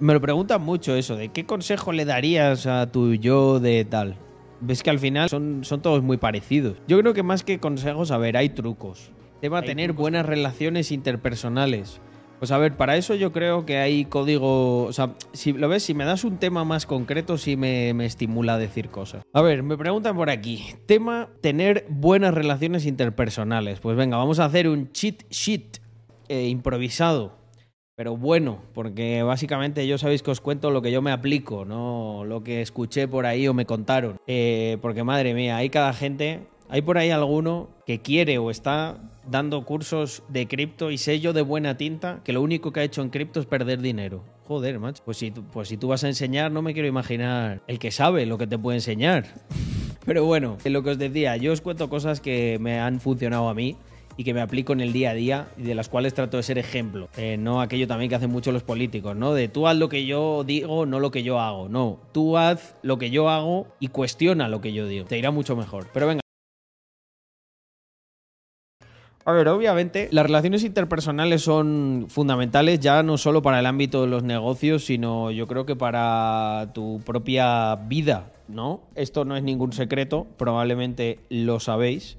Me lo preguntan mucho eso, de qué consejo le darías a tu yo de tal. Ves que al final son, son todos muy parecidos. Yo creo que más que consejos, a ver, hay trucos. Tema tener buenas relaciones interpersonales. Pues a ver, para eso yo creo que hay código. O sea, si lo ves, si me das un tema más concreto, sí me, me estimula a decir cosas. A ver, me preguntan por aquí. Tema tener buenas relaciones interpersonales. Pues venga, vamos a hacer un cheat sheet eh, improvisado. Pero bueno, porque básicamente yo sabéis que os cuento lo que yo me aplico, no lo que escuché por ahí o me contaron. Eh, porque madre mía, hay cada gente, hay por ahí alguno que quiere o está dando cursos de cripto y sello de buena tinta que lo único que ha hecho en cripto es perder dinero. Joder, macho. Pues si, pues si tú vas a enseñar, no me quiero imaginar el que sabe lo que te puede enseñar. Pero bueno, lo que os decía, yo os cuento cosas que me han funcionado a mí y que me aplico en el día a día y de las cuales trato de ser ejemplo. Eh, no aquello también que hacen mucho los políticos, ¿no? De tú haz lo que yo digo, no lo que yo hago. No, tú haz lo que yo hago y cuestiona lo que yo digo. Te irá mucho mejor. Pero venga. A ver, obviamente las relaciones interpersonales son fundamentales ya no solo para el ámbito de los negocios, sino yo creo que para tu propia vida, ¿no? Esto no es ningún secreto, probablemente lo sabéis.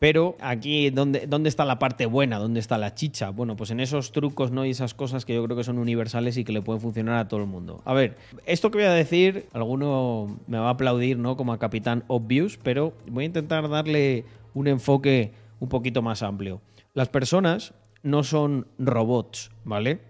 Pero aquí, ¿dónde, ¿dónde está la parte buena? ¿Dónde está la chicha? Bueno, pues en esos trucos, ¿no? Y esas cosas que yo creo que son universales y que le pueden funcionar a todo el mundo. A ver, esto que voy a decir, alguno me va a aplaudir, ¿no? Como a Capitán Obvious, pero voy a intentar darle un enfoque un poquito más amplio. Las personas no son robots, ¿vale?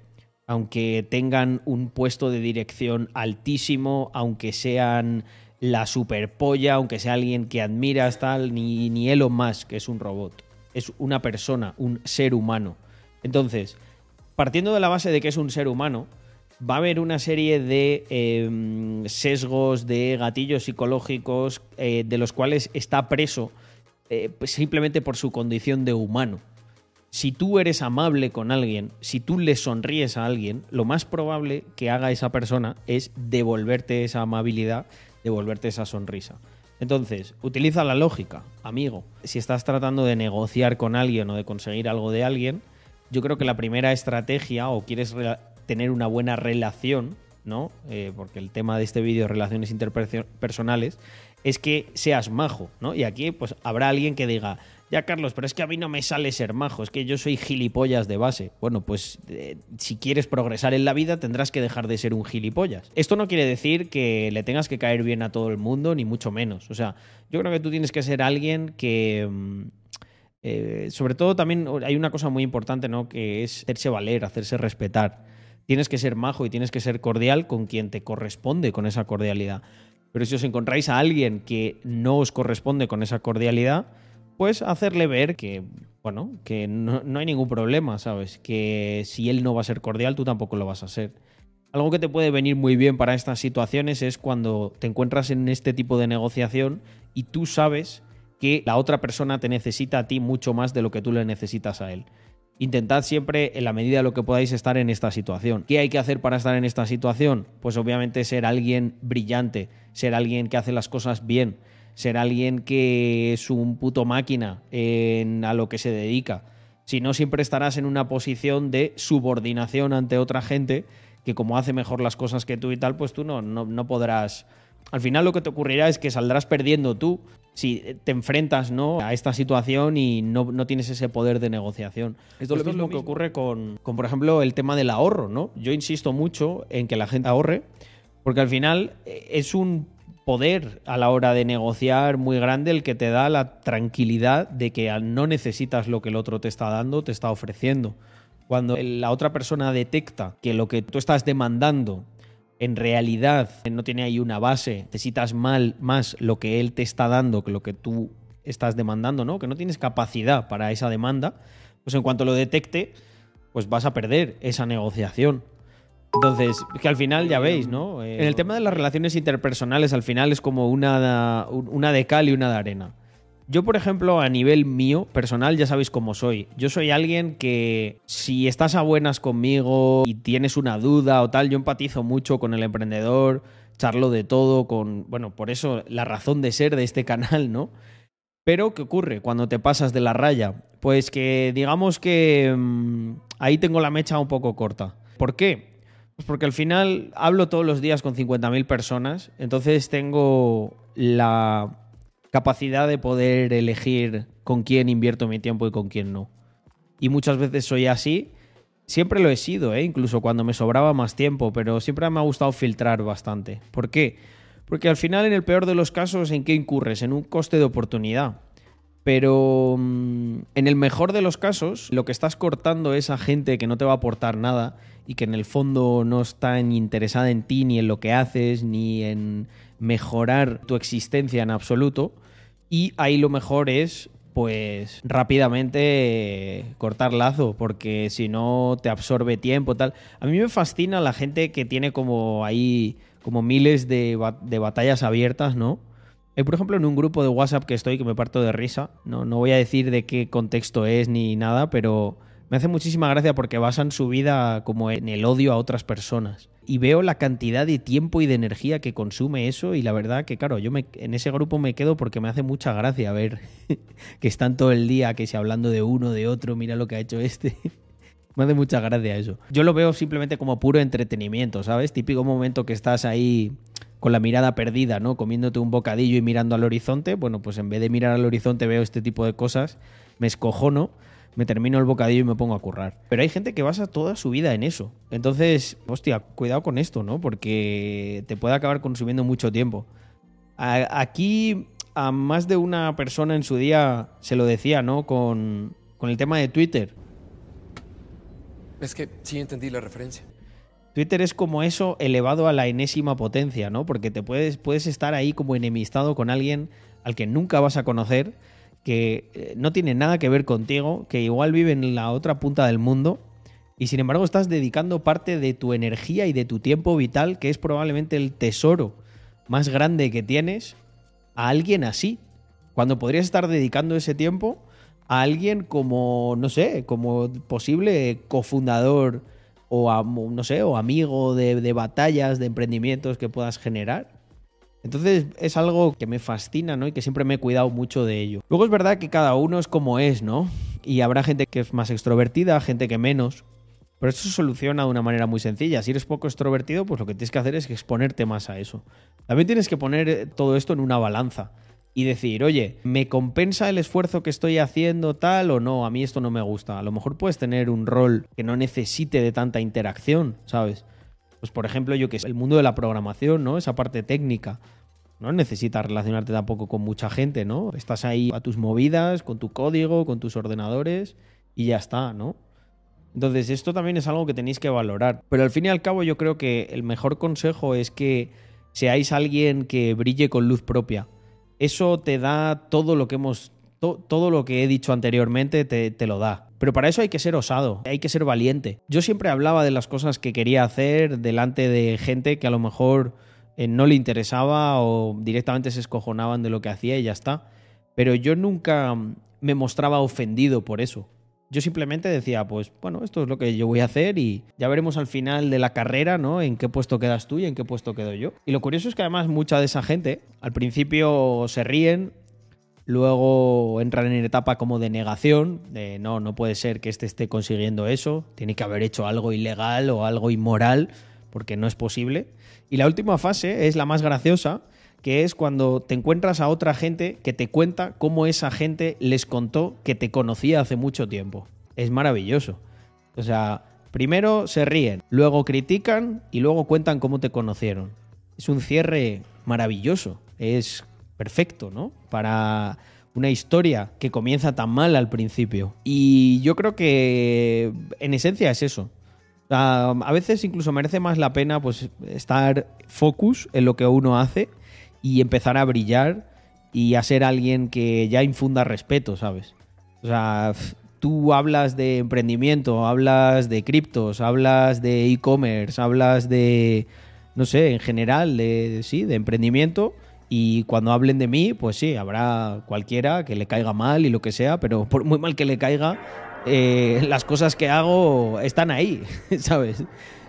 Aunque tengan un puesto de dirección altísimo, aunque sean la superpolla, aunque sea alguien que admiras tal, ni, ni Elon Musk, que es un robot. Es una persona, un ser humano. Entonces, partiendo de la base de que es un ser humano, va a haber una serie de eh, sesgos, de gatillos psicológicos, eh, de los cuales está preso eh, pues simplemente por su condición de humano. Si tú eres amable con alguien, si tú le sonríes a alguien, lo más probable que haga esa persona es devolverte esa amabilidad, devolverte esa sonrisa. Entonces, utiliza la lógica, amigo. Si estás tratando de negociar con alguien o de conseguir algo de alguien, yo creo que la primera estrategia o quieres re- tener una buena relación, ¿no? Eh, porque el tema de este vídeo es relaciones interpersonales, es que seas majo, ¿no? Y aquí pues habrá alguien que diga, ya Carlos, pero es que a mí no me sale ser majo, es que yo soy gilipollas de base. Bueno, pues eh, si quieres progresar en la vida tendrás que dejar de ser un gilipollas. Esto no quiere decir que le tengas que caer bien a todo el mundo, ni mucho menos. O sea, yo creo que tú tienes que ser alguien que... mm, eh, sobre todo también hay una cosa muy importante, ¿no? Que es hacerse valer, hacerse respetar. Tienes que ser majo y tienes que ser cordial con quien te corresponde con esa cordialidad. Pero si os encontráis a alguien que no os corresponde con esa cordialidad, pues hacerle ver que, bueno, que no, no hay ningún problema, ¿sabes? Que si él no va a ser cordial, tú tampoco lo vas a ser. Algo que te puede venir muy bien para estas situaciones es cuando te encuentras en este tipo de negociación y tú sabes que la otra persona te necesita a ti mucho más de lo que tú le necesitas a él. Intentad siempre, en la medida de lo que podáis, estar en esta situación. ¿Qué hay que hacer para estar en esta situación? Pues obviamente ser alguien brillante, ser alguien que hace las cosas bien, ser alguien que es un puto máquina en a lo que se dedica. Si no, siempre estarás en una posición de subordinación ante otra gente que como hace mejor las cosas que tú y tal, pues tú no, no, no podrás... Al final lo que te ocurrirá es que saldrás perdiendo tú si te enfrentas ¿no? a esta situación y no, no tienes ese poder de negociación. Esto, es lo mismo que ocurre con, con, por ejemplo, el tema del ahorro. ¿no? Yo insisto mucho en que la gente ahorre, porque al final eh, es un poder a la hora de negociar muy grande el que te da la tranquilidad de que no necesitas lo que el otro te está dando, te está ofreciendo. Cuando la otra persona detecta que lo que tú estás demandando en realidad no tiene ahí una base, necesitas mal, más lo que él te está dando que lo que tú estás demandando, ¿no? Que no tienes capacidad para esa demanda, pues en cuanto lo detecte, pues vas a perder esa negociación. Entonces, que al final ya veis, ¿no? Eh, en el tema de las relaciones interpersonales, al final es como una, una de cal y una de arena. Yo, por ejemplo, a nivel mío, personal, ya sabéis cómo soy. Yo soy alguien que si estás a buenas conmigo y tienes una duda o tal, yo empatizo mucho con el emprendedor, charlo de todo, con. Bueno, por eso la razón de ser de este canal, ¿no? Pero, ¿qué ocurre cuando te pasas de la raya? Pues que digamos que mmm, ahí tengo la mecha un poco corta. ¿Por qué? Pues porque al final hablo todos los días con 50.000 personas, entonces tengo la capacidad de poder elegir con quién invierto mi tiempo y con quién no. Y muchas veces soy así. Siempre lo he sido, ¿eh? incluso cuando me sobraba más tiempo, pero siempre me ha gustado filtrar bastante. ¿Por qué? Porque al final, en el peor de los casos, ¿en qué incurres? En un coste de oportunidad. Pero mm, en el mejor de los casos, lo que estás cortando es a gente que no te va a aportar nada y que en el fondo no está interesada en ti, ni en lo que haces, ni en mejorar tu existencia en absoluto. Y ahí lo mejor es, pues, rápidamente cortar lazo, porque si no te absorbe tiempo, tal. A mí me fascina la gente que tiene como ahí, como miles de batallas abiertas, ¿no? Eh, por ejemplo, en un grupo de WhatsApp que estoy, que me parto de risa, no, no voy a decir de qué contexto es ni nada, pero me hace muchísima gracia porque basan su vida como en el odio a otras personas. Y veo la cantidad de tiempo y de energía que consume eso y la verdad que, claro, yo me, en ese grupo me quedo porque me hace mucha gracia ver que están todo el día, que si hablando de uno, de otro, mira lo que ha hecho este. me hace mucha gracia eso. Yo lo veo simplemente como puro entretenimiento, ¿sabes? Típico momento que estás ahí con la mirada perdida, ¿no? Comiéndote un bocadillo y mirando al horizonte. Bueno, pues en vez de mirar al horizonte veo este tipo de cosas, me escojono, me termino el bocadillo y me pongo a currar. Pero hay gente que basa toda su vida en eso. Entonces, hostia, cuidado con esto, ¿no? Porque te puede acabar consumiendo mucho tiempo. Aquí a más de una persona en su día se lo decía, ¿no? Con, con el tema de Twitter. Es que sí entendí la referencia. Twitter es como eso elevado a la enésima potencia, ¿no? Porque te puedes, puedes estar ahí como enemistado con alguien al que nunca vas a conocer, que eh, no tiene nada que ver contigo, que igual vive en la otra punta del mundo, y sin embargo estás dedicando parte de tu energía y de tu tiempo vital, que es probablemente el tesoro más grande que tienes, a alguien así. Cuando podrías estar dedicando ese tiempo a alguien como, no sé, como posible cofundador o, no sé, o amigo de, batallas, de emprendimientos que puedas generar. Entonces es algo que me fascina, ¿no? Y que siempre me he cuidado mucho de ello. Luego es verdad que cada uno es como es, ¿no? Y habrá gente que es más extrovertida, gente que menos. Pero eso se soluciona de una manera muy sencilla. Si eres poco extrovertido, pues lo que tienes que hacer es exponerte más a eso. También tienes que poner todo esto en una balanza y decir, oye, ¿me compensa el esfuerzo que estoy haciendo tal o no? A mí esto no me gusta. A lo mejor puedes tener un rol que no necesite de tanta interacción, ¿sabes? Pues por ejemplo, yo que sé, el mundo de la programación, ¿no? Esa parte técnica. No necesitas relacionarte tampoco con mucha gente, ¿no? Estás ahí a tus movidas, con tu código, con tus ordenadores y ya está, ¿no? Entonces, esto también es algo que tenéis que valorar. Pero al fin y al cabo, yo creo que el mejor consejo es que seáis alguien que brille con luz propia eso te da todo lo que hemos todo lo que he dicho anteriormente te, lo da. Pero para eso hay que ser osado, hay que ser valiente. Yo siempre hablaba de las cosas que quería hacer delante de gente que a lo mejor eh, no le interesaba o directamente se escojonaban de lo que hacía y ya está. Pero yo nunca me mostraba ofendido por eso. Yo simplemente decía, pues bueno, esto es lo que yo voy a hacer y ya veremos al final de la carrera, ¿no? En qué puesto quedas tú y en qué puesto quedo yo. Y lo curioso es que además mucha de esa gente al principio se ríen, luego entran en etapa como de negación, de no, no puede ser que este esté consiguiendo eso, tiene que haber hecho algo ilegal o algo inmoral, porque no es posible. Y la última fase es la más graciosa, que es cuando te encuentras a otra gente que te cuenta cómo esa gente les contó que te conocía hace mucho tiempo. Es maravilloso. O sea, primero se ríen, luego critican y luego cuentan cómo te conocieron. Es un cierre maravilloso, es perfecto, ¿no? Para una historia que comienza tan mal al principio. Y yo creo que en esencia es eso. a veces incluso merece más la pena pues estar focus en lo que uno hace y empezar a brillar y a ser alguien que ya infunda respeto, ¿sabes? O sea, tú hablas de emprendimiento, hablas de criptos, hablas de e-commerce, hablas de, no sé, en general, de, sí, de emprendimiento. Y cuando hablen de mí, pues sí, habrá cualquiera que le caiga mal y lo que sea, pero por muy mal que le caiga, eh, las cosas que hago están ahí, ¿sabes?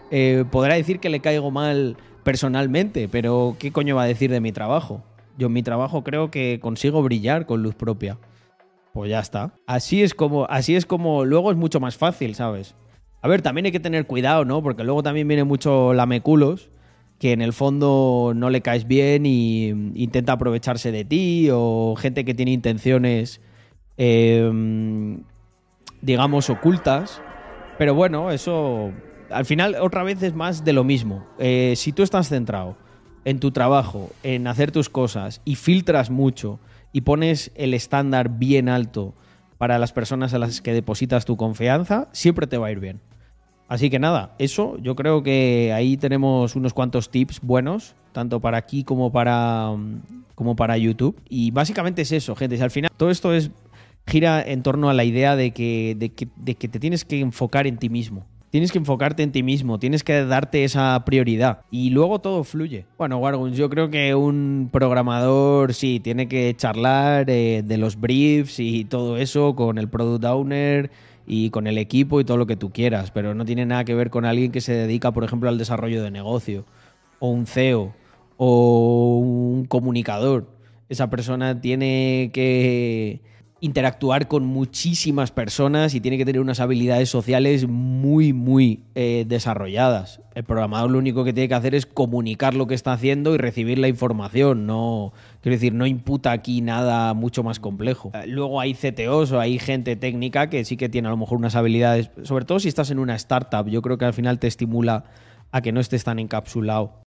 Eh, podrá decir que le caigo mal personalmente, pero ¿qué coño va a decir de mi trabajo? Yo en mi trabajo creo que consigo brillar con luz propia. Pues ya está. Así es como, así es como, luego es mucho más fácil, ¿sabes? A ver, también hay que tener cuidado, ¿no? Porque luego también viene mucho lameculos que en el fondo no le caes bien y intenta aprovecharse de ti o gente que tiene intenciones, eh, digamos, ocultas. Pero bueno, eso al final otra vez es más de lo mismo. Eh, si tú estás centrado en tu trabajo, en hacer tus cosas y filtras mucho y pones el estándar bien alto para las personas a las que depositas tu confianza, siempre te va a ir bien. Así que nada, eso yo creo que ahí tenemos unos cuantos tips buenos, tanto para aquí como para, como para YouTube. Y básicamente es eso, gente. Si al final todo esto es gira en torno a la idea de que, de que te tienes que enfocar en ti mismo. Tienes que enfocarte en ti mismo, tienes que darte esa prioridad y luego todo fluye. Bueno, Warguns, yo creo que un programador sí tiene que charlar eh, de los briefs y todo eso con el product owner y con el equipo y todo lo que tú quieras, pero no tiene nada que ver con alguien que se dedica, por ejemplo, al desarrollo de negocio o un CEO o un comunicador. Esa persona tiene que interactuar con muchísimas personas y tiene que tener unas habilidades sociales muy, muy eh, desarrolladas. El programador lo único que tiene que hacer es comunicar lo que está haciendo y recibir la información. No, quiero decir, no imputa aquí nada mucho más complejo. Eh, luego hay CTOs o hay gente técnica que sí que tiene a lo mejor unas habilidades, sobre todo si estás en una startup. Yo creo que al final te estimula a que no estés tan encapsulado